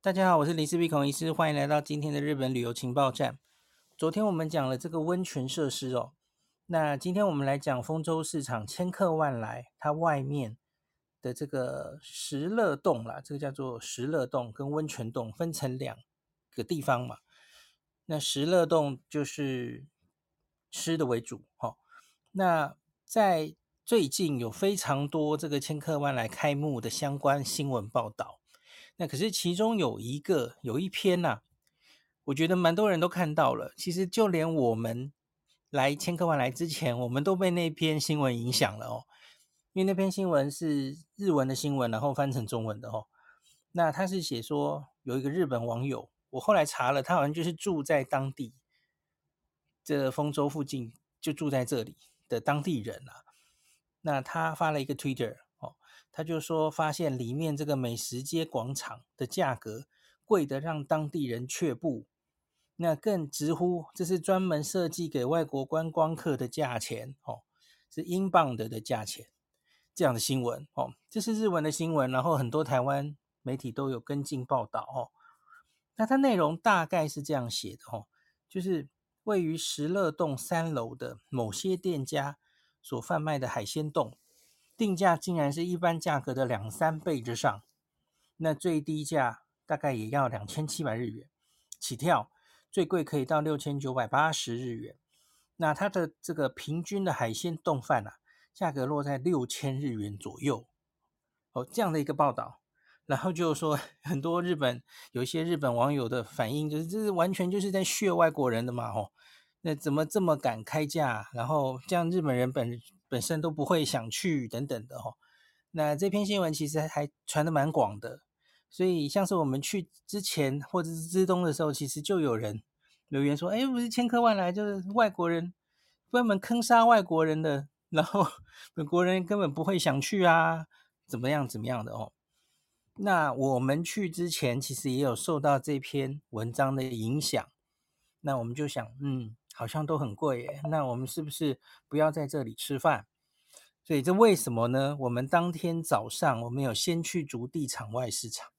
大家好，我是林思碧孔医师，欢迎来到今天的日本旅游情报站。昨天我们讲了这个温泉设施哦，那今天我们来讲丰洲市场千客万来，它外面的这个食乐洞啦，这个叫做食乐洞跟温泉洞分成两个地方嘛。那食乐洞就是吃的为主，哈、哦。那在最近有非常多这个千客万来开幕的相关新闻报道。那可是其中有一个有一篇呐、啊，我觉得蛮多人都看到了。其实就连我们来千客万来之前，我们都被那篇新闻影响了哦。因为那篇新闻是日文的新闻，然后翻成中文的哦。那他是写说有一个日本网友，我后来查了，他好像就是住在当地这丰州附近，就住在这里的当地人啊。那他发了一个 Twitter。他就说，发现里面这个美食街广场的价格贵得让当地人却步，那更直呼这是专门设计给外国观光客的价钱哦，是英镑的的价钱。这样的新闻哦，这是日文的新闻，然后很多台湾媒体都有跟进报道哦。那它内容大概是这样写的哦，就是位于石乐洞三楼的某些店家所贩卖的海鲜冻。定价竟然是一般价格的两三倍之上，那最低价大概也要两千七百日元起跳，最贵可以到六千九百八十日元。那它的这个平均的海鲜丼饭啊，价格落在六千日元左右。哦，这样的一个报道，然后就说 很多日本有一些日本网友的反应，就是这是完全就是在学外国人的嘛，吼，那怎么这么敢开价？然后这样日本人本。本身都不会想去等等的哦，那这篇新闻其实还传得蛮广的，所以像是我们去之前或者是之东的时候，其实就有人留言说，哎，不是千客万来，就是外国人专门坑杀外国人的，然后本国人根本不会想去啊，怎么样怎么样的哦。那我们去之前其实也有受到这篇文章的影响，那我们就想，嗯。好像都很贵耶，那我们是不是不要在这里吃饭？所以这为什么呢？我们当天早上我们有先去竹地场外市场，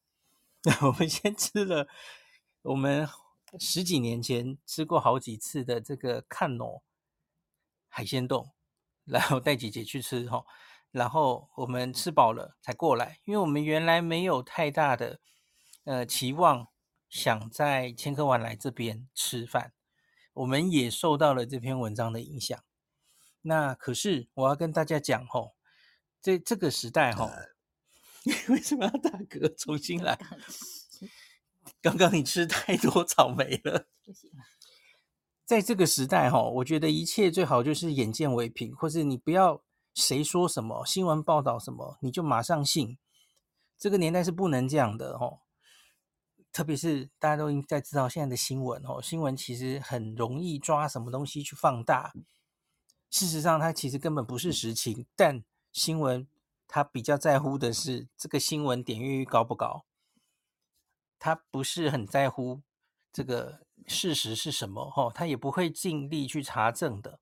我们先吃了我们十几年前吃过好几次的这个看诺海鲜冻，然后带姐姐去吃哈，然后我们吃饱了才过来，因为我们原来没有太大的呃期望，想在千客万来这边吃饭。我们也受到了这篇文章的影响。那可是我要跟大家讲吼，这这个时代吼，你为什么要打嗝？重新来。刚刚你吃太多草莓了。在这个时代吼，我觉得一切最好就是眼见为凭，或是你不要谁说什么新闻报道什么，你就马上信。这个年代是不能这样的吼。特别是大家都应该知道现在的新闻哦，新闻其实很容易抓什么东西去放大。事实上，它其实根本不是实情。但新闻它比较在乎的是这个新闻点阅率高不高，它不是很在乎这个事实是什么哦，它也不会尽力去查证的。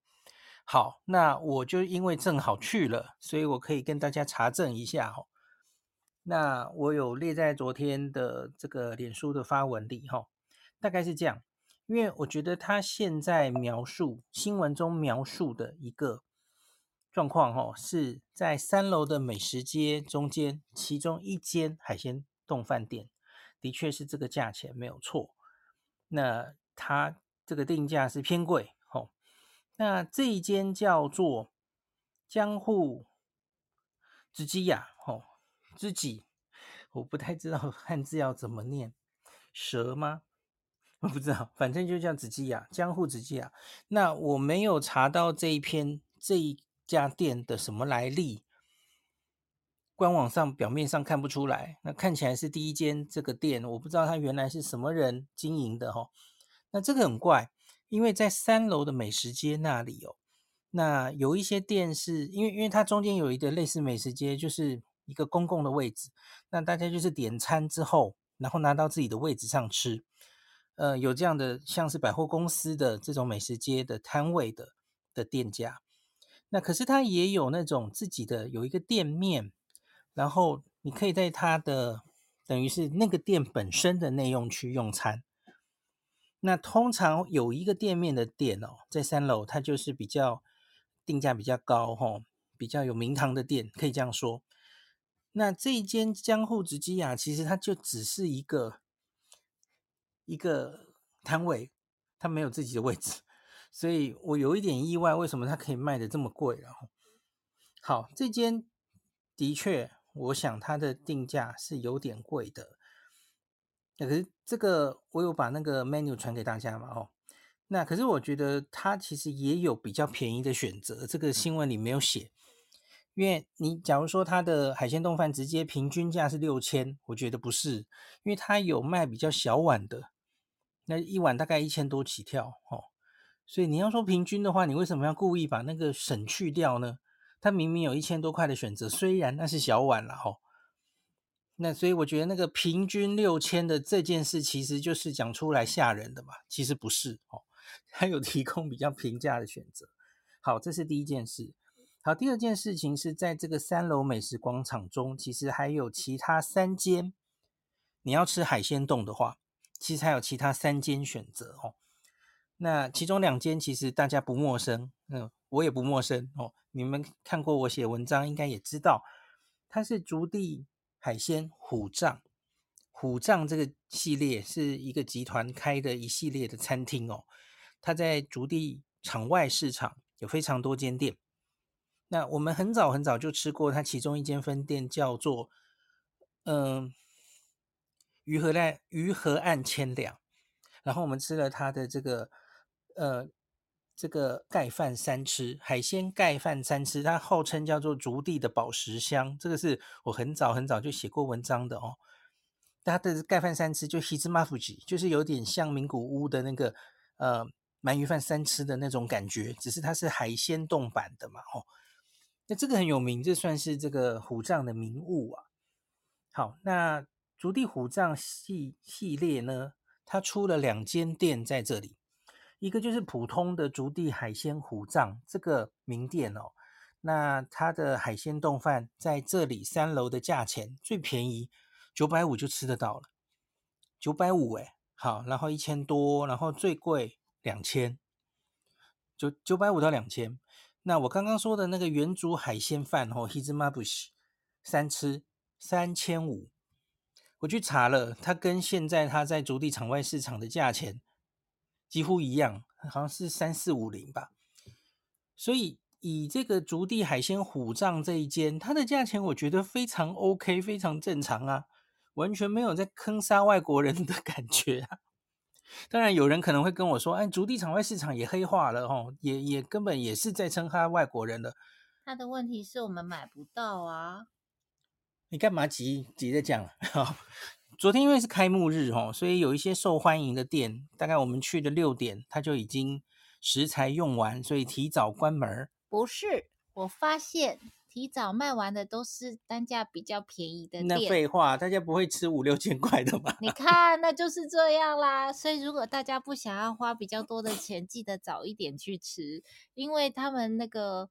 好，那我就因为正好去了，所以我可以跟大家查证一下哦。那我有列在昨天的这个脸书的发文里哈，大概是这样，因为我觉得他现在描述新闻中描述的一个状况哈，是在三楼的美食街中间，其中一间海鲜冻饭店，的确是这个价钱没有错。那它这个定价是偏贵哈，那这一间叫做江户直吉呀。知己，我不太知道 汉字要怎么念，蛇吗？我不知道，反正就叫子基亚，江户子基亚。那我没有查到这一篇这一家店的什么来历，官网上表面上看不出来。那看起来是第一间这个店，我不知道它原来是什么人经营的哈。那这个很怪，因为在三楼的美食街那里哦，那有一些店是因为因为它中间有一个类似美食街，就是。一个公共的位置，那大家就是点餐之后，然后拿到自己的位置上吃。呃，有这样的像是百货公司的这种美食街的摊位的的店家。那可是他也有那种自己的有一个店面，然后你可以在他的等于是那个店本身的内用区用餐。那通常有一个店面的店哦，在三楼，它就是比较定价比较高吼，比较有名堂的店，可以这样说。那这一间江户直基雅，其实它就只是一个一个摊位，它没有自己的位置，所以我有一点意外，为什么它可以卖的这么贵？然后，好，这间的确，我想它的定价是有点贵的。那可是这个我有把那个 menu 传给大家嘛，哦，那可是我觉得它其实也有比较便宜的选择，这个新闻里没有写，因为你假如说它的海鲜冻饭直接平均价是六千，我觉得不是，因为它有卖比较小碗的，那一碗大概一千多起跳，哦，所以你要说平均的话，你为什么要故意把那个省去掉呢？它明明有一千多块的选择，虽然那是小碗了，哦。那所以我觉得那个平均六千的这件事，其实就是讲出来吓人的嘛，其实不是哦，它有提供比较平价的选择。好，这是第一件事。好，第二件事情是在这个三楼美食广场中，其实还有其他三间。你要吃海鲜冻的话，其实还有其他三间选择哦。那其中两间其实大家不陌生，嗯，我也不陌生哦。你们看过我写文章，应该也知道，它是竹地。海鲜虎杖，虎杖这个系列是一个集团开的一系列的餐厅哦。它在竹地场外市场有非常多间店。那我们很早很早就吃过它其中一间分店，叫做嗯鱼河岸鱼河岸千两。然后我们吃了它的这个呃。这个盖饭三吃海鲜盖饭三吃，它号称叫做竹地的宝石香，这个是我很早很早就写过文章的哦。它的盖饭三吃就 hitsumafuji，就是有点像名古屋的那个呃鳗鱼饭三吃的那种感觉，只是它是海鲜冻版的嘛哦。那这个很有名，这算是这个虎杖的名物啊。好，那竹地虎杖系系列呢，它出了两间店在这里。一个就是普通的竹地海鲜虎杖这个名店哦，那它的海鲜冻饭在这里三楼的价钱最便宜九百五就吃得到了，九百五哎，好，然后一千多，然后最贵两千，九九百五到两千。那我刚刚说的那个原煮海鲜饭哦，hitsumabushi 三吃三千五，我去查了，它跟现在它在筑地场外市场的价钱。几乎一样，好像是三四五零吧。所以以这个筑地海鲜虎杖这一间，它的价钱我觉得非常 OK，非常正常啊，完全没有在坑杀外国人的感觉啊。当然有人可能会跟我说，哎，筑地场外市场也黑化了哦，也也根本也是在坑他外国人了。他的问题是我们买不到啊。你干嘛急急着讲？昨天因为是开幕日哦，所以有一些受欢迎的店，大概我们去的六点，他就已经食材用完，所以提早关门。不是，我发现提早卖完的都是单价比较便宜的店。那废话，大家不会吃五六千块的吧？你看，那就是这样啦。所以如果大家不想要花比较多的钱，记得早一点去吃，因为他们那个，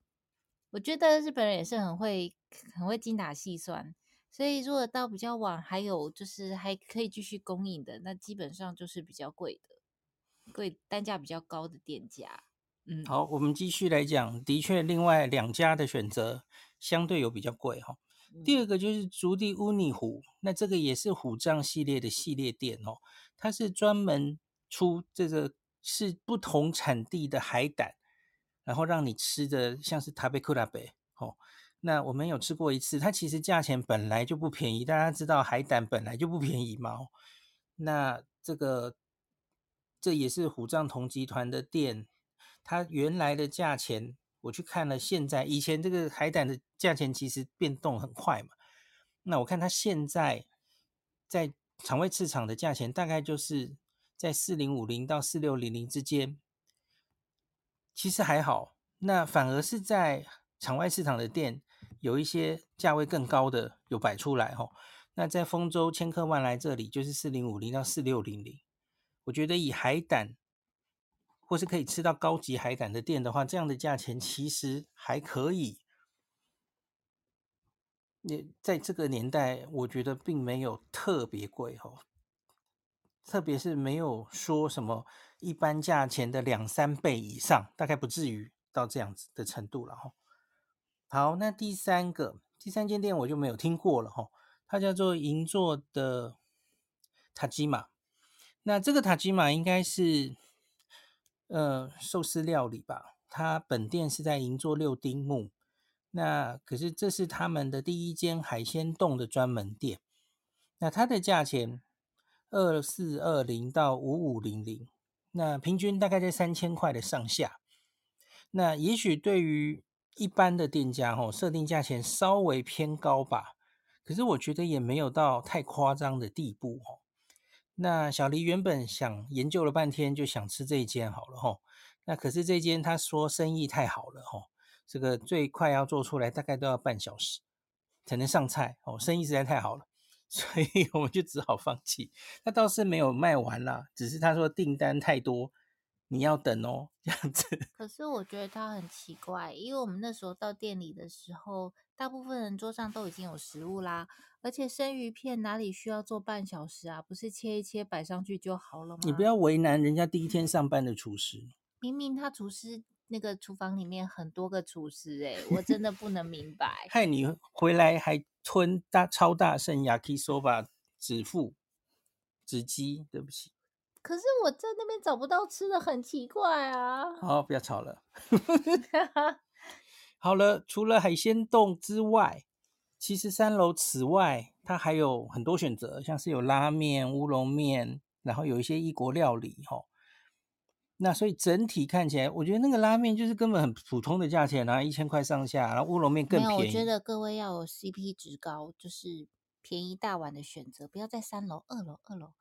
我觉得日本人也是很会很会精打细算。所以，如果到比较晚，还有就是还可以继续供应的，那基本上就是比较贵的，贵单价比较高的店家。嗯，好，我们继续来讲。的确，另外两家的选择相对有比较贵哈。第二个就是竹地乌尼虎，那这个也是虎杖系列的系列店哦，它是专门出这个是不同产地的海胆，然后让你吃的像是塔贝库拉贝哦。那我们有吃过一次，它其实价钱本来就不便宜，大家知道海胆本来就不便宜嘛。那这个这也是虎杖同集团的店，它原来的价钱我去看了，现在以前这个海胆的价钱其实变动很快嘛。那我看它现在在场外市场的价钱大概就是在四零五零到四六零零之间，其实还好。那反而是在场外市场的店。有一些价位更高的有摆出来哈，那在丰州千客万来这里就是四零五零到四六零零，我觉得以海胆或是可以吃到高级海胆的店的话，这样的价钱其实还可以。也在这个年代，我觉得并没有特别贵哦，特别是没有说什么一般价钱的两三倍以上，大概不至于到这样子的程度了哈。好，那第三个第三间店我就没有听过了哈，它叫做银座的塔吉玛。那这个塔吉玛应该是呃寿司料理吧？它本店是在银座六丁目。那可是这是他们的第一间海鲜冻的专门店。那它的价钱二四二零到五五零零，那平均大概在三千块的上下。那也许对于一般的店家吼，设定价钱稍微偏高吧。可是我觉得也没有到太夸张的地步吼。那小黎原本想研究了半天，就想吃这一间好了吼。那可是这间他说生意太好了吼，这个最快要做出来大概都要半小时才能上菜哦，生意实在太好了，所以我们就只好放弃。那倒是没有卖完啦，只是他说订单太多，你要等哦这样子。可是我觉得他很奇怪，因为我们那时候到店里的时候，大部分人桌上都已经有食物啦。而且生鱼片哪里需要做半小时啊？不是切一切摆上去就好了吗？你不要为难人家第一天上班的厨师。明明他厨师那个厨房里面很多个厨师，哎，我真的不能明白。害你回来还吞大超大圣 Yakisoba 指腹指鸡，对不起。可是我在那边找不到吃的，很奇怪啊。好，不要吵了。好了，除了海鲜冻之外。其实三楼此外，它还有很多选择，像是有拉面、乌龙面，然后有一些异国料理，哈。那所以整体看起来，我觉得那个拉面就是根本很普通的价钱啊，一千块上下，然后乌龙面更便宜。没有，我觉得各位要有 CP 值高，就是便宜大碗的选择，不要在三楼、二楼、二楼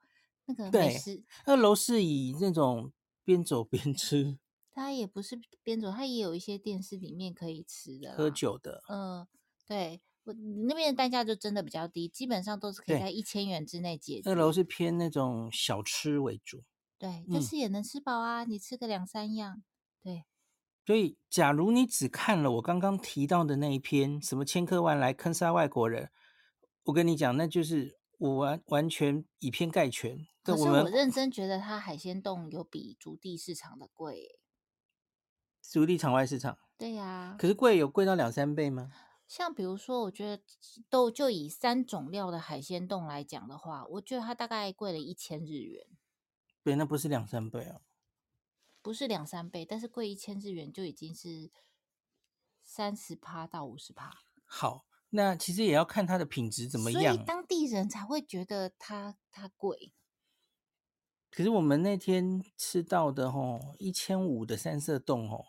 那个美食。二楼是以那种边走边吃，它也不是边走，它也有一些店是里面可以吃的，喝酒的。嗯，对。我那边的单价就真的比较低，基本上都是可以在一千元之内解决。二楼是偏那种小吃为主，对，但是也能吃饱啊，嗯、你吃个两三样，对。所以，假如你只看了我刚刚提到的那一篇，什么千客万来坑杀外国人，我跟你讲，那就是我完完全以偏概全。可是我认真觉得它海鲜冻有比竹地市场的贵，竹地场外市场，对呀、啊。可是贵有贵到两三倍吗？像比如说，我觉得都就以三种料的海鲜冻来讲的话，我觉得它大概贵了一千日元。对，那不是两三倍啊，不是两三倍，但是贵一千日元就已经是三十趴到五十趴。好，那其实也要看它的品质怎么样，所以当地人才会觉得它它贵。可是我们那天吃到的吼，一千五的三色冻哦。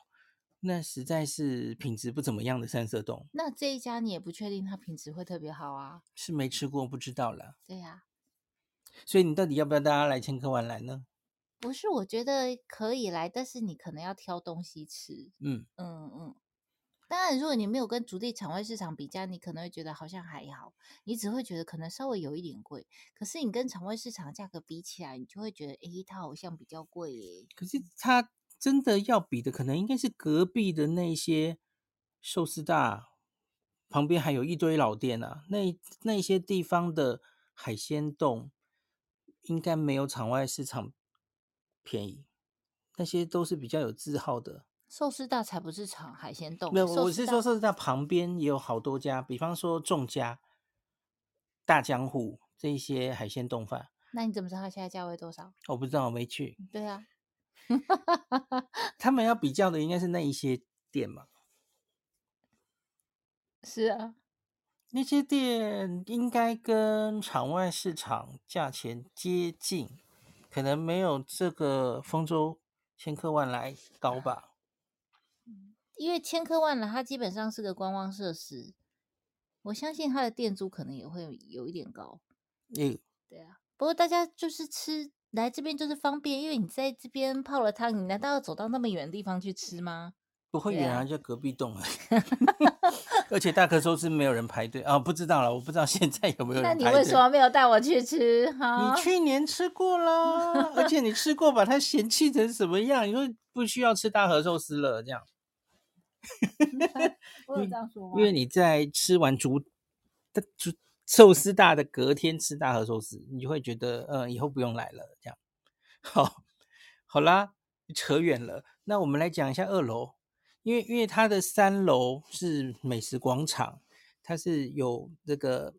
那实在是品质不怎么样的三色冻。那这一家你也不确定它品质会特别好啊？是没吃过，不知道了。对呀、啊。所以你到底要不要大家来千客万来呢？不是，我觉得可以来，但是你可能要挑东西吃。嗯嗯嗯。当然，如果你没有跟主地场外市场比价，你可能会觉得好像还好，你只会觉得可能稍微有一点贵。可是你跟场外市场价格比起来，你就会觉得，诶，它好像比较贵耶。可是它。真的要比的，可能应该是隔壁的那些寿司大旁边还有一堆老店啊，那那些地方的海鲜冻应该没有场外市场便宜，那些都是比较有字号的。寿司大才不是炒海鲜冻，没有，我是说寿司大旁边也有好多家，比方说众家、大江户这一些海鲜冻饭。那你怎么知道它现在价位多少？我不知道，我没去。对啊。他们要比较的应该是那一些店嘛？是啊，那些店应该跟场外市场价钱接近，可能没有这个丰州千客万来高吧。因为千科万了它基本上是个观光设施，我相信它的店租可能也会有，有一点高。嗯，对啊，不过大家就是吃。来这边就是方便，因为你在这边泡了汤，你难道要走到那么远的地方去吃吗？不会远啊，就隔壁栋啊。而且大可寿司没有人排队啊、哦，不知道了，我不知道现在有没有人排队。那你为什么没有带我去吃？哈，你去年吃过啦，而且你吃过，把它嫌弃成什么样？你说不需要吃大和寿司了，这样。我有这样说吗？因为你在吃完筑就寿司大的隔天吃大和寿司，你就会觉得，嗯，以后不用来了。这样，好，好啦，扯远了。那我们来讲一下二楼，因为因为它的三楼是美食广场，它是有这个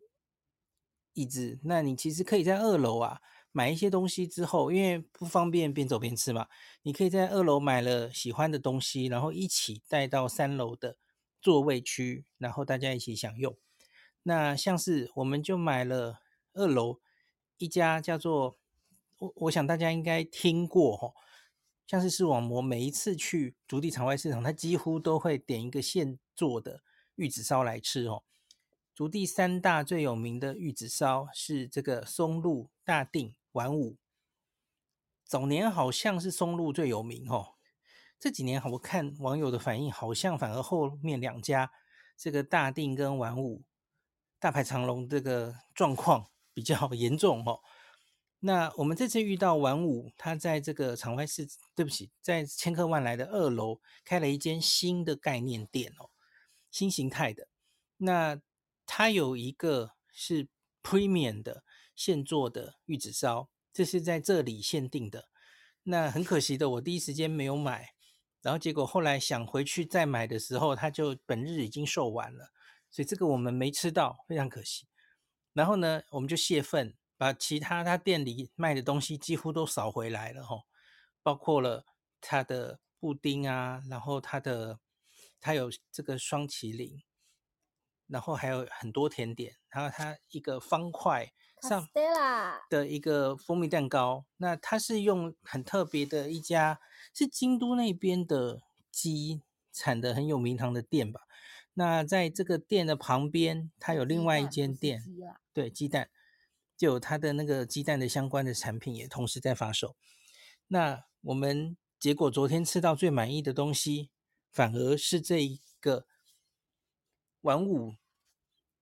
椅子，那你其实可以在二楼啊买一些东西之后，因为不方便边走边吃嘛，你可以在二楼买了喜欢的东西，然后一起带到三楼的座位区，然后大家一起享用。那像是我们就买了二楼一家叫做我我想大家应该听过吼，像是视网膜每一次去筑地场外市场，他几乎都会点一个现做的玉子烧来吃哦。筑地三大最有名的玉子烧是这个松露、大定、玩武。早年好像是松露最有名哦，这几年我看网友的反应，好像反而后面两家这个大定跟玩武。大排长龙这个状况 比较严重哦。那我们这次遇到玩五，他在这个场外市，对不起，在千客万来的二楼开了一间新的概念店哦，新形态的。那它有一个是 premium 的现做的玉子烧，这是在这里限定的。那很可惜的，我第一时间没有买，然后结果后来想回去再买的时候，它就本日已经售完了。所以这个我们没吃到，非常可惜。然后呢，我们就泄愤，把其他他店里卖的东西几乎都扫回来了吼，包括了他的布丁啊，然后他的他有这个双麒麟，然后还有很多甜点，然后他一个方块上的一个蜂蜜蛋糕，那它是用很特别的一家是京都那边的鸡产的很有名堂的店吧。那在这个店的旁边，它有另外一间店，对，鸡蛋，就有它的那个鸡蛋的相关的产品也同时在发售。那我们结果昨天吃到最满意的东西，反而是这一个玩五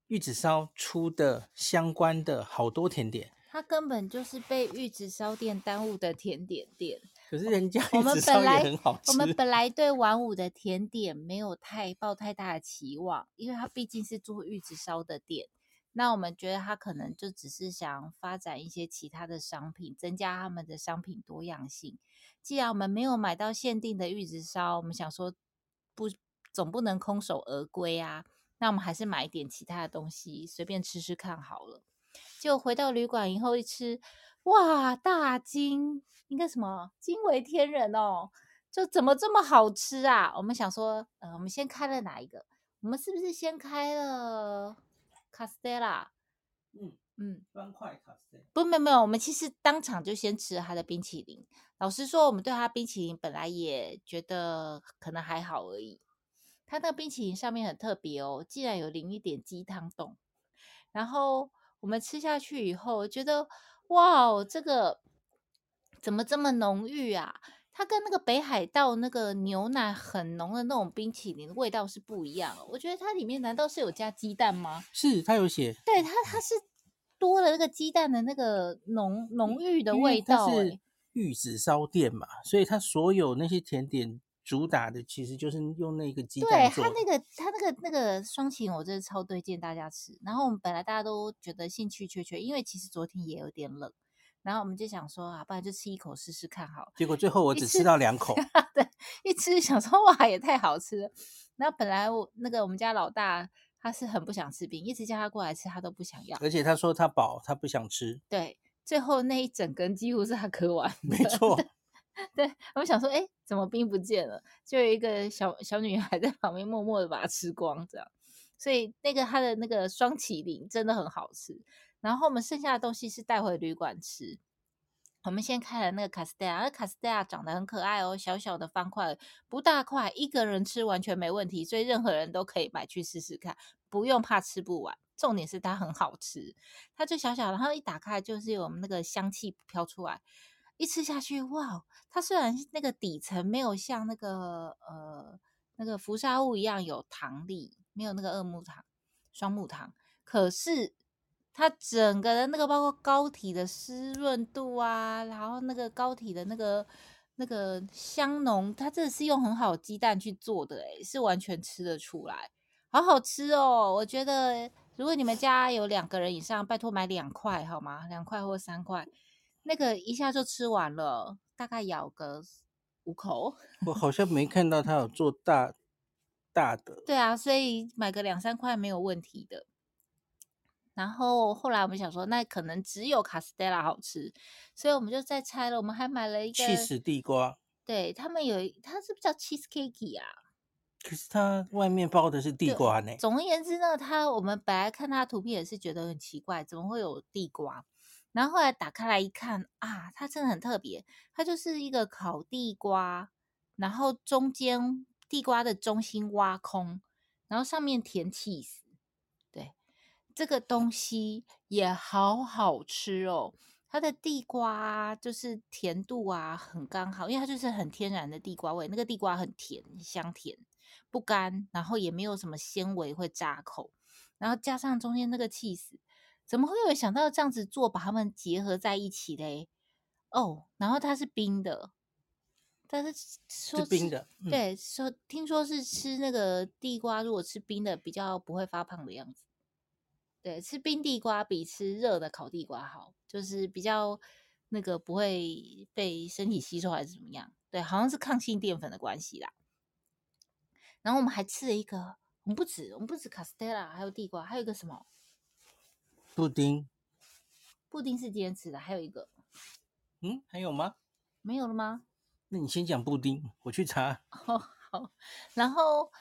玉子烧出的相关的好多甜点。它根本就是被玉子烧店耽误的甜点店。可是人家我们本来我们本来对玩五的甜点没有太抱太大的期望，因为它毕竟是做玉子烧的店。那我们觉得他可能就只是想发展一些其他的商品，增加他们的商品多样性。既然我们没有买到限定的玉子烧，我们想说不总不能空手而归啊。那我们还是买一点其他的东西，随便吃吃看好了。就回到旅馆以后一吃，哇，大惊！应该什么惊为天人哦？就怎么这么好吃啊？我们想说，呃，我们先开了哪一个？我们是不是先开了卡斯特拉？嗯嗯，方块卡斯。不，没有没有，我们其实当场就先吃了他的冰淇淋。老实说，我们对他冰淇淋本来也觉得可能还好而已。它那个冰淇淋上面很特别哦，竟然有淋一点鸡汤冻。然后我们吃下去以后，觉得哇，这个。怎么这么浓郁啊？它跟那个北海道那个牛奶很浓的那种冰淇淋的味道是不一样。我觉得它里面难道是有加鸡蛋吗？是，它有写。对，它它是多了那个鸡蛋的那个浓浓郁的味道。是玉子烧店嘛，所以它所有那些甜点主打的其实就是用那个鸡蛋做。对，它那个它那个那个双擎，我真的超推荐大家吃。然后我们本来大家都觉得兴趣缺缺，因为其实昨天也有点冷。然后我们就想说啊，不然就吃一口试试看好。结果最后我只吃到两口。对，一吃想说哇，也太好吃了。然后本来我那个我们家老大他是很不想吃冰，一直叫他过来吃，他都不想要。而且他说他饱，他不想吃。对，最后那一整根几乎是他嗑完。没错。对，我想说，哎，怎么冰不见了？就有一个小小女孩在旁边默默的把它吃光，这样。所以那个它的那个双麒麟真的很好吃。然后我们剩下的东西是带回旅馆吃。我们先开了那个卡斯蒂亚，卡斯蒂亚长得很可爱哦，小小的方块，不大块，一个人吃完全没问题，所以任何人都可以买去试试看，不用怕吃不完。重点是它很好吃，它就小小，然后一打开就是有那个香气飘出来，一吃下去，哇！它虽然那个底层没有像那个呃那个浮沙物一样有糖粒，没有那个二木糖、双木糖，可是。它整个的那个包括膏体的湿润度啊，然后那个膏体的那个那个香浓，它这是用很好鸡蛋去做的，诶，是完全吃得出来，好好吃哦！我觉得如果你们家有两个人以上，拜托买两块好吗？两块或三块，那个一下就吃完了，大概咬个五口。我好像没看到他有做大大的。对啊，所以买个两三块没有问题的。然后后来我们想说，那可能只有卡斯蒂拉好吃，所以我们就再拆了。我们还买了一个起司地瓜，对他们有，它是不是叫 cheese cake 啊？可是它外面包的是地瓜呢。总而言之呢，它我们本来看它图片也是觉得很奇怪，怎么会有地瓜？然后后来打开来一看啊，它真的很特别，它就是一个烤地瓜，然后中间地瓜的中心挖空，然后上面填起司。这个东西也好好吃哦，它的地瓜就是甜度啊很刚好，因为它就是很天然的地瓜味，那个地瓜很甜，香甜，不干，然后也没有什么纤维会扎口，然后加上中间那个起司，怎么会有想到这样子做，把它们结合在一起嘞？哦，然后它是冰的，但是说是冰的，嗯、对，说听说是吃那个地瓜，如果吃冰的比较不会发胖的样子。对，吃冰地瓜比吃热的烤地瓜好，就是比较那个不会被身体吸收还是怎么样？对，好像是抗性淀粉的关系啦。然后我们还吃了一个，我们不止，我们不止卡斯蒂拉，还有地瓜，还有一个什么？布丁。布丁是今天吃的，还有一个。嗯，还有吗？没有了吗？那你先讲布丁，我去查。哦，好。然后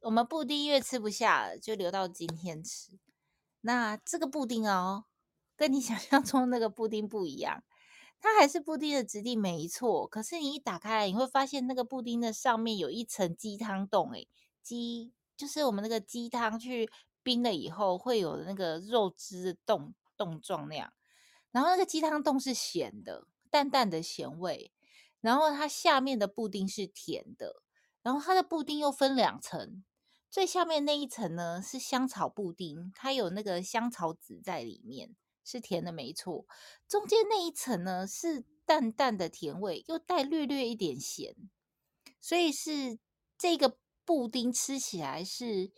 我们布丁因为吃不下了，就留到今天吃。那这个布丁哦，跟你想象中那个布丁不一样，它还是布丁的质地没错，可是你一打开来，你会发现那个布丁的上面有一层鸡汤冻，诶，鸡就是我们那个鸡汤去冰了以后会有那个肉汁的冻冻状那样，然后那个鸡汤冻是咸的，淡淡的咸味，然后它下面的布丁是甜的，然后它的布丁又分两层。最下面那一层呢，是香草布丁，它有那个香草籽在里面，是甜的没错。中间那一层呢，是淡淡的甜味，又带略略一点咸，所以是这个布丁吃起来是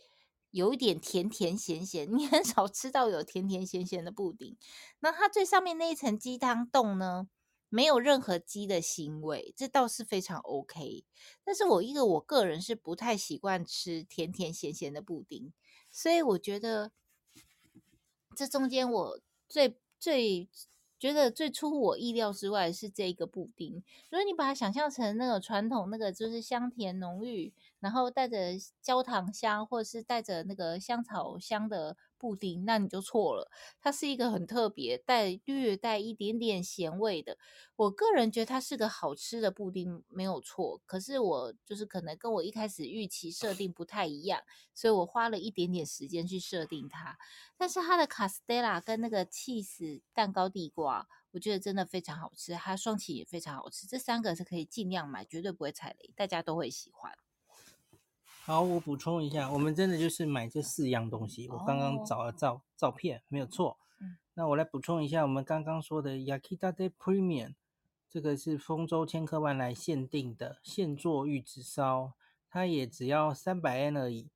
有一点甜甜咸咸。你很少吃到有甜甜咸咸的布丁。那它最上面那一层鸡汤冻呢，没有任何鸡的腥味，这倒是非常 OK。但是我一个我个人是不太习惯吃甜甜咸咸的布丁，所以我觉得这中间我最最觉得最出乎我意料之外是这个布丁。如果你把它想象成那个传统那个就是香甜浓郁，然后带着焦糖香或者是带着那个香草香的。布丁，那你就错了。它是一个很特别，带略带一点点咸味的。我个人觉得它是个好吃的布丁，没有错。可是我就是可能跟我一开始预期设定不太一样，所以我花了一点点时间去设定它。但是它的卡斯蒂拉跟那个 cheese 蛋糕地瓜，我觉得真的非常好吃。它双起也非常好吃，这三个是可以尽量买，绝对不会踩雷，大家都会喜欢。好，我补充一下，我们真的就是买这四样东西。我刚刚找了照照片，没有错。嗯，那我来补充一下，我们刚刚说的 Yakidate Premium，这个是丰州千客万来限定的现做玉子烧，它也只要三百 N 而已。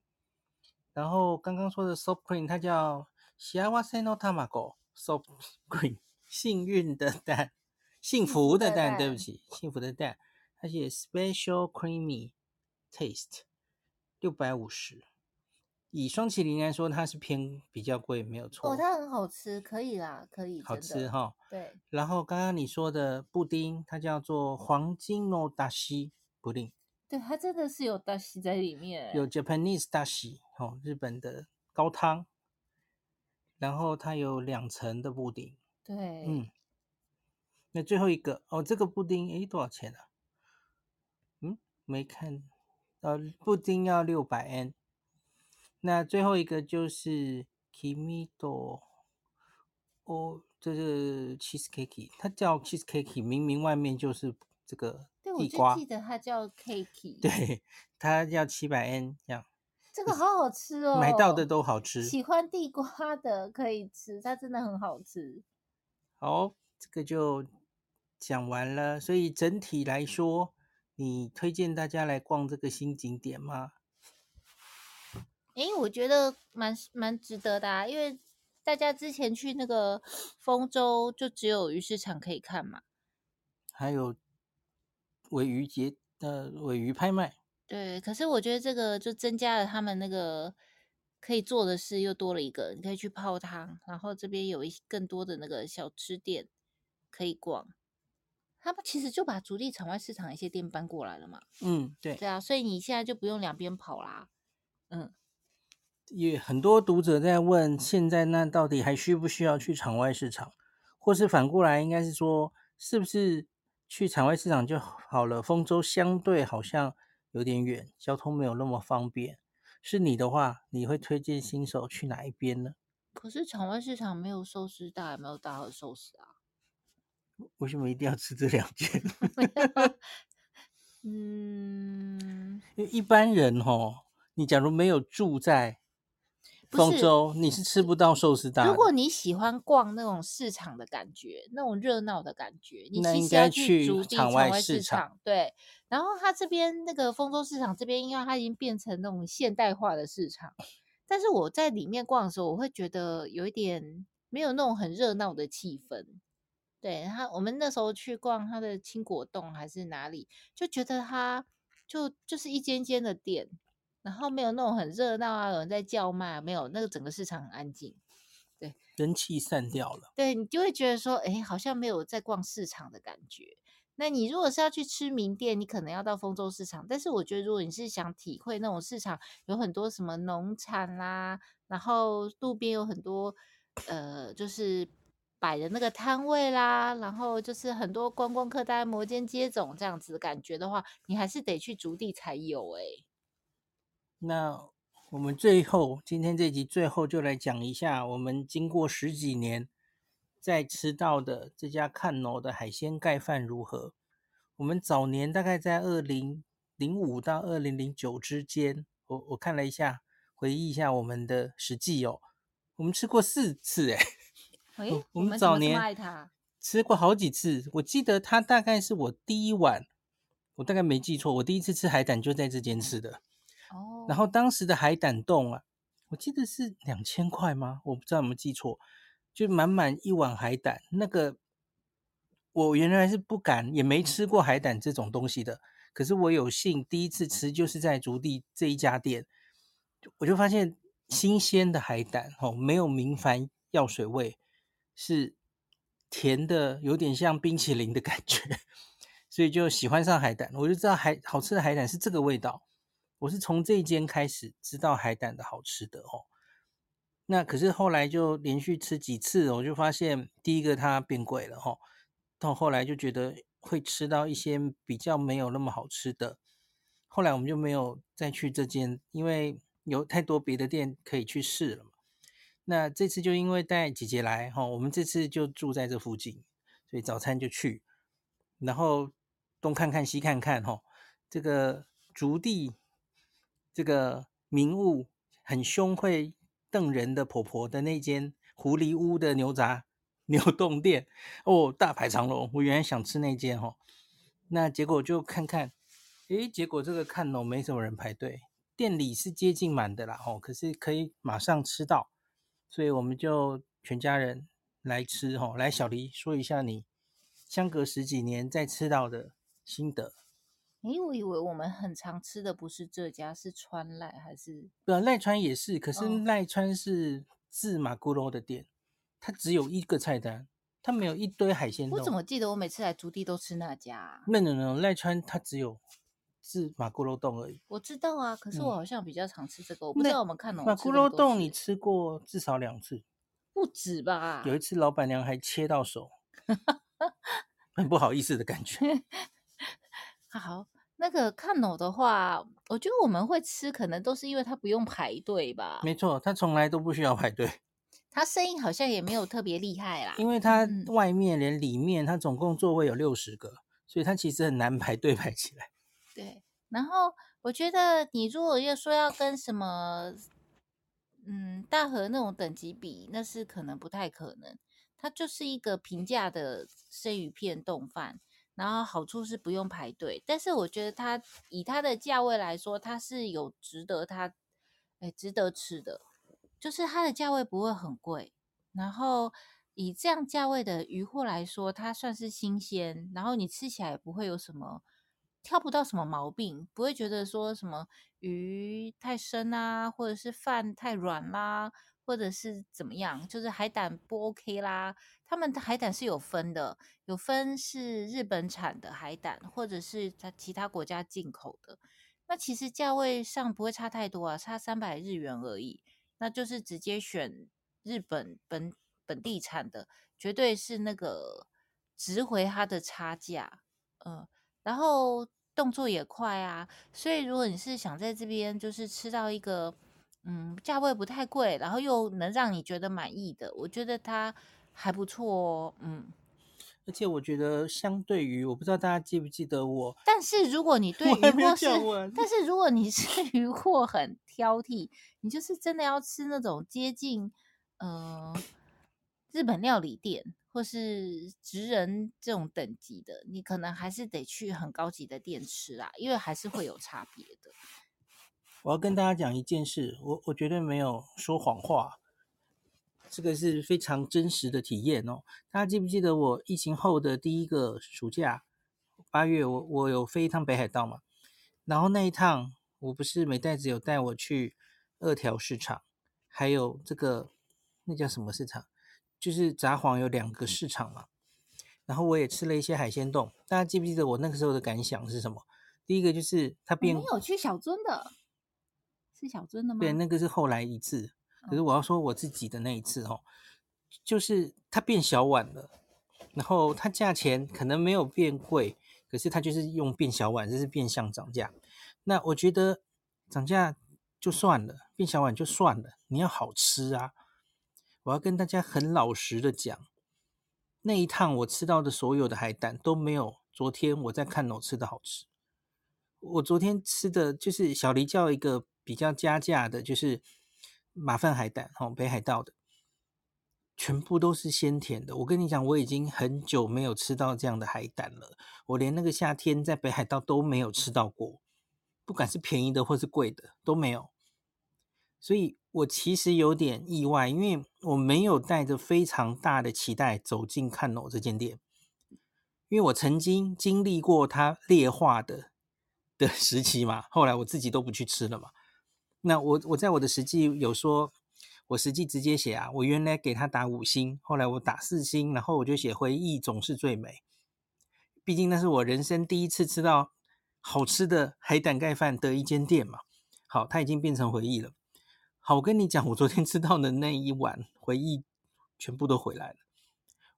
然后刚刚说的 Soft Cream，它叫 Shiawase no Tamago Soft Cream，幸运的蛋，幸福的蛋，对不起，幸福的蛋，它写 Special Creamy Taste。六百五十，以双麒麟来说，它是偏比较贵，没有错。哦，它很好吃，可以啦，可以。好吃哈。对。然后刚刚你说的布丁，它叫做黄金诺达西布丁。对，它真的是有大西在里面。有 Japanese 大西哦，日本的高汤。然后它有两层的布丁。对。嗯。那最后一个哦，这个布丁诶，多少钱啊？嗯，没看。呃，布丁要六百 N，那最后一个就是 Kimido，哦，这是 cheesecake，它叫 cheesecake，明明外面就是这个地瓜。对，我就记得它叫 cake。对，它要七百 N 这样。这个好好吃哦，买到的都好吃。喜欢地瓜的可以吃，它真的很好吃。好，这个就讲完了，所以整体来说。你推荐大家来逛这个新景点吗？哎，我觉得蛮蛮值得的啊，因为大家之前去那个丰州，就只有鱼市场可以看嘛，还有尾鱼节的尾鱼拍卖。对，可是我觉得这个就增加了他们那个可以做的事，又多了一个，你可以去泡汤，然后这边有一更多的那个小吃店可以逛。他们其实就把竹地场外市场一些店搬过来了嘛。嗯，对，对啊，所以你现在就不用两边跑啦。嗯，也很多读者在问，现在那到底还需不需要去场外市场，或是反过来，应该是说，是不是去场外市场就好了？丰州相对好像有点远，交通没有那么方便。是你的话，你会推荐新手去哪一边呢？可是场外市场没有寿司大，也没有大和寿司啊。为什么一定要吃这两件？嗯，因为一般人哦，你假如没有住在丰州，你是吃不到寿司大。如果你喜欢逛那种市场的感觉，那种热闹的感觉，你应该去竹地场外市场。对，然后它这边那个丰州市场这边，因为它已经变成那种现代化的市场，但是我在里面逛的时候，我会觉得有一点没有那种很热闹的气氛。对，他，我们那时候去逛他的青果洞还是哪里，就觉得他就就是一间间的店，然后没有那种很热闹啊，有人在叫卖，没有那个整个市场很安静，对，人气散掉了，对，你就会觉得说，哎，好像没有在逛市场的感觉。那你如果是要去吃名店，你可能要到丰州市场，但是我觉得如果你是想体会那种市场，有很多什么农产啦，然后路边有很多呃，就是。摆的那个摊位啦，然后就是很多观光客在摩肩接踵这样子感觉的话，你还是得去竹地才有哎。那我们最后今天这集最后就来讲一下，我们经过十几年在吃到的这家看楼的海鲜盖饭如何？我们早年大概在二零零五到二零零九之间，我我看了一下，回忆一下我们的实际哦，我们吃过四次哎。诶我们早年吃过好几次，我记得它大概是我第一碗，我大概没记错，我第一次吃海胆就在这间吃的。哦，然后当时的海胆冻啊，我记得是两千块吗？我不知道有没有记错，就满满一碗海胆。那个我原来是不敢，也没吃过海胆这种东西的。可是我有幸第一次吃，就是在竹地这一家店，我就发现新鲜的海胆哦，没有明矾药水味。是甜的，有点像冰淇淋的感觉，所以就喜欢上海胆。我就知道海好吃的海胆是这个味道。我是从这一间开始知道海胆的好吃的哦。那可是后来就连续吃几次，我就发现第一个它变贵了哦。到后来就觉得会吃到一些比较没有那么好吃的。后来我们就没有再去这间，因为有太多别的店可以去试了嘛。那这次就因为带姐姐来哈，我们这次就住在这附近，所以早餐就去，然后东看看西看看哈，这个竹地这个名物很凶会瞪人的婆婆的那间狐狸屋的牛杂牛洞店哦，大排长龙，我原来想吃那间哈，那结果就看看，诶，结果这个看哦没什么人排队，店里是接近满的啦哦，可是可以马上吃到。所以我们就全家人来吃吼，来小黎说一下你相隔十几年再吃到的心得。诶，我以为我们很常吃的不是这家，是川赖还是？对，赖川也是，可是赖川是自马古罗的店，它只有一个菜单，它没有一堆海鲜。我怎么记得我每次来竹地都吃那家啊？没有没有，赖川它只有。是马咕肉冻而已，我知道啊，可是我好像比较常吃这个，嗯、我不知道我们看马咕肉冻你吃过至少两次，不止吧？有一次老板娘还切到手，很不好意思的感觉。好，那个看楼的话，我觉得我们会吃，可能都是因为它不用排队吧？没错，它从来都不需要排队，它生意好像也没有特别厉害啦，因为它外面连里面，它总共座位有六十个，所以它其实很难排队排起来。对，然后我觉得你如果要说要跟什么，嗯，大和那种等级比，那是可能不太可能。它就是一个平价的生鱼片冻饭，然后好处是不用排队，但是我觉得它以它的价位来说，它是有值得它，哎，值得吃的，就是它的价位不会很贵，然后以这样价位的鱼货来说，它算是新鲜，然后你吃起来也不会有什么挑不到什么毛病，不会觉得说什么鱼太生啊，或者是饭太软啦，或者是怎么样，就是海胆不 OK 啦。他们的海胆是有分的，有分是日本产的海胆，或者是它其他国家进口的。那其实价位上不会差太多啊，差三百日元而已。那就是直接选日本本本地产的，绝对是那个值回它的差价。嗯，然后动作也快啊，所以如果你是想在这边就是吃到一个嗯价位不太贵，然后又能让你觉得满意的，我觉得它。还不错哦，嗯，而且我觉得相对于，我不知道大家记不记得我，但是如果你对鱼货是，但是如果你是鱼货很挑剔，你就是真的要吃那种接近呃日本料理店或是职人这种等级的，你可能还是得去很高级的店吃啦，因为还是会有差别的。我要跟大家讲一件事，我我绝对没有说谎话。这个是非常真实的体验哦。大家记不记得我疫情后的第一个暑假，八月我我有飞一趟北海道嘛？然后那一趟我不是美袋子有带我去二条市场，还有这个那叫什么市场？就是札幌有两个市场嘛。然后我也吃了一些海鲜冻。大家记不记得我那个时候的感想是什么？第一个就是它变，你有去小樽的，是小樽的吗？对，那个是后来一次。可是我要说我自己的那一次哦，就是它变小碗了，然后它价钱可能没有变贵，可是它就是用变小碗，这是变相涨价。那我觉得涨价就算了，变小碗就算了，你要好吃啊！我要跟大家很老实的讲，那一趟我吃到的所有的海胆都没有昨天我在看楼吃的好吃。我昨天吃的就是小黎叫一个比较加价的，就是。马粪海胆，吼，北海道的，全部都是鲜甜的。我跟你讲，我已经很久没有吃到这样的海胆了。我连那个夏天在北海道都没有吃到过，不管是便宜的或是贵的都没有。所以我其实有点意外，因为我没有带着非常大的期待走进看楼这间店，因为我曾经经历过它劣化的的时期嘛，后来我自己都不去吃了嘛。那我我在我的实际有说，我实际直接写啊，我原来给他打五星，后来我打四星，然后我就写回忆总是最美，毕竟那是我人生第一次吃到好吃的海胆盖饭的一间店嘛。好，它已经变成回忆了。好，我跟你讲，我昨天吃到的那一碗回忆全部都回来了。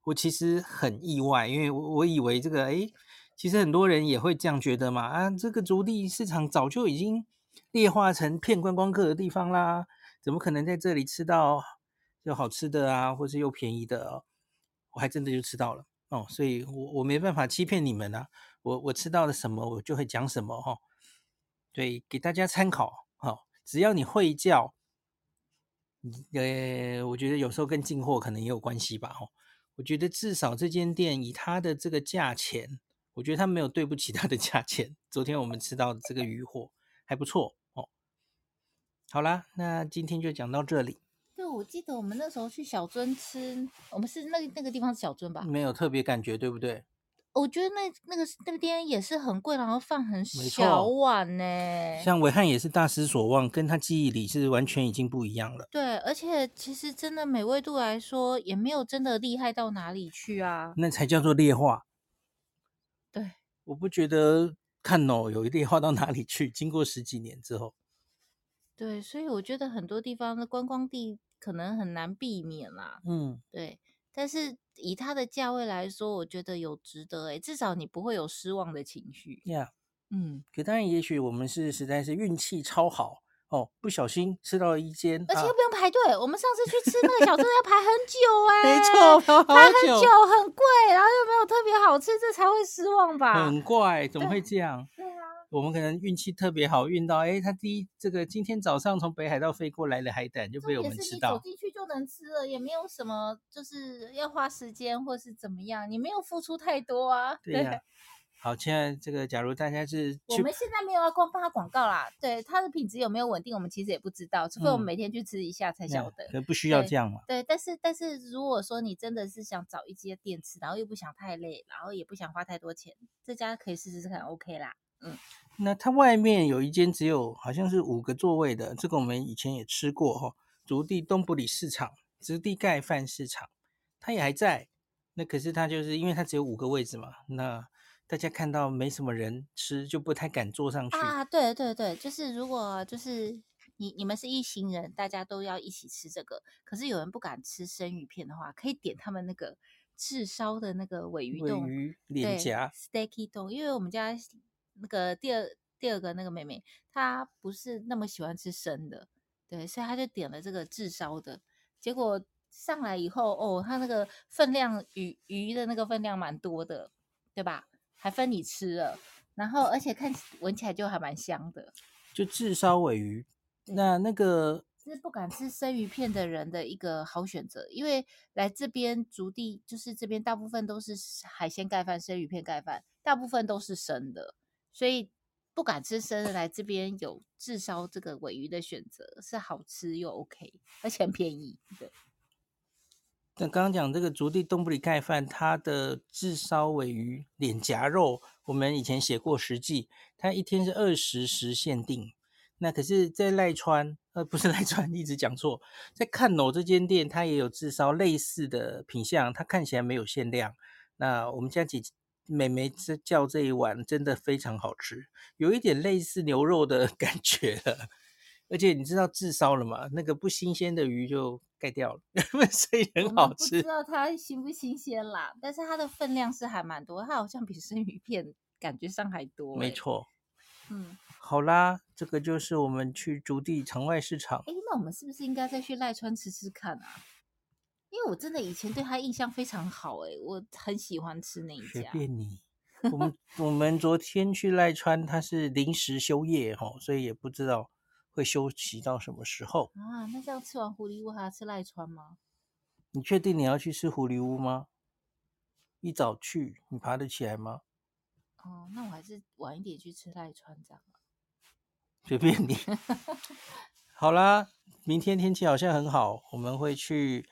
我其实很意外，因为我我以为这个，诶，其实很多人也会这样觉得嘛。啊，这个筑地市场早就已经。劣化成骗观光客的地方啦，怎么可能在这里吃到又好吃的啊，或是又便宜的哦？我还真的就吃到了哦，所以我我没办法欺骗你们啊，我我吃到了什么，我就会讲什么哈。对，给大家参考哈，只要你会叫，呃，我觉得有时候跟进货可能也有关系吧哦。我觉得至少这间店以它的这个价钱，我觉得它没有对不起它的价钱。昨天我们吃到的这个鱼货。还不错哦。好啦，那今天就讲到这里。对，我记得我们那时候去小樽吃，我们是那个那个地方是小樽吧？没有特别感觉，对不对？我觉得那那个那边也是很贵，然后饭很小碗呢。像维汉也是大失所望，跟他记忆里是完全已经不一样了。对，而且其实真的美味度来说，也没有真的厉害到哪里去啊。那才叫做劣化。对，我不觉得。看哦，有劣化到哪里去？经过十几年之后，对，所以我觉得很多地方的观光地可能很难避免啦。嗯，对。但是以它的价位来说，我觉得有值得诶，至少你不会有失望的情绪。Yeah，嗯。可当然，也许我们是实在是运气超好。哦，不小心吃到了一间，而且又不用排队。啊、我们上次去吃那个小镇要排很久哎，没错，排很久，很贵，然后又没有特别好吃，这才会失望吧？很怪，怎么会这样？对，对啊，我们可能运气特别好，运到哎，他第一这个今天早上从北海道飞过来的海胆就被我们吃到，走进去就能吃了，也没有什么就是要花时间或是怎么样，你没有付出太多啊。对呀、啊。好，现在这个假如大家是，我们现在没有要光帮他广告啦，对它的品质有没有稳定，我们其实也不知道，除非我们每天去吃一下才晓得。可、嗯、不需要这样嘛？对，但是但是如果说你真的是想找一些店吃，然后又不想太累，然后也不想花太多钱，这家可以试试看，OK 啦。嗯，那它外面有一间只有好像是五个座位的，这个我们以前也吃过哈、哦，竹地东埔里市场、竹地盖饭市场，它也还在。那可是它就是因为它只有五个位置嘛，那。大家看到没什么人吃，就不太敢坐上去啊。对对对，就是如果就是你你们是一行人，大家都要一起吃这个。可是有人不敢吃生鱼片的话，可以点他们那个炙烧的那个尾鱼冻、鮪鱼脸颊 steaky 冻。因为我们家那个第二第二个那个妹妹，她不是那么喜欢吃生的，对，所以她就点了这个炙烧的。结果上来以后，哦，她那个分量鱼鱼的那个分量蛮多的，对吧？还分你吃了，然后而且看闻起来就还蛮香的，就炙烧尾鱼。那那个是不敢吃生鱼片的人的一个好选择，因为来这边竹地就是这边大部分都是海鲜盖饭、生鱼片盖饭，大部分都是生的，所以不敢吃生的来这边有炙烧这个鮪鱼的选择，是好吃又 OK，而且很便宜，对。那刚刚讲这个竹地东埔里盖饭，它的炙烧鮪鱼脸颊肉，我们以前写过实际，它一天是二十时限定。那可是，在赖川，呃，不是赖川，一直讲错，在看楼这间店，它也有炙烧类似的品相，它看起来没有限量。那我们家姐妹妹这叫这一碗，真的非常好吃，有一点类似牛肉的 感觉了。而且你知道炙烧了吗？那个不新鲜的鱼就盖掉了，所以很好吃。不知道它新不新鲜啦，但是它的分量是还蛮多，它好像比生鱼片感觉上还多。没错，嗯，好啦，这个就是我们去竹地场外市场。哎，那我们是不是应该再去赖川吃吃看啊？因为我真的以前对他印象非常好，哎，我很喜欢吃那一家。随便你，我们我们昨天去赖川，他是临时休业哈，所以也不知道。会休息到什么时候啊？那这样吃完狐狸屋还要吃赖川吗？你确定你要去吃狐狸屋吗？一早去，你爬得起来吗？哦，那我还是晚一点去吃赖川这样。随便你。好啦，明天天气好像很好，我们会去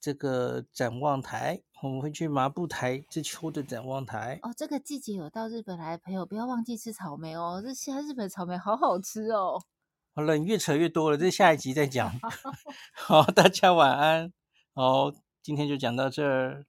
这个展望台，我们会去麻布台之秋的展望台。哦，这个季节有到日本来的朋友，不要忘记吃草莓哦。这现在日本草莓好好吃哦。好了，你越扯越多了，这下一集再讲。好，大家晚安。好，今天就讲到这儿。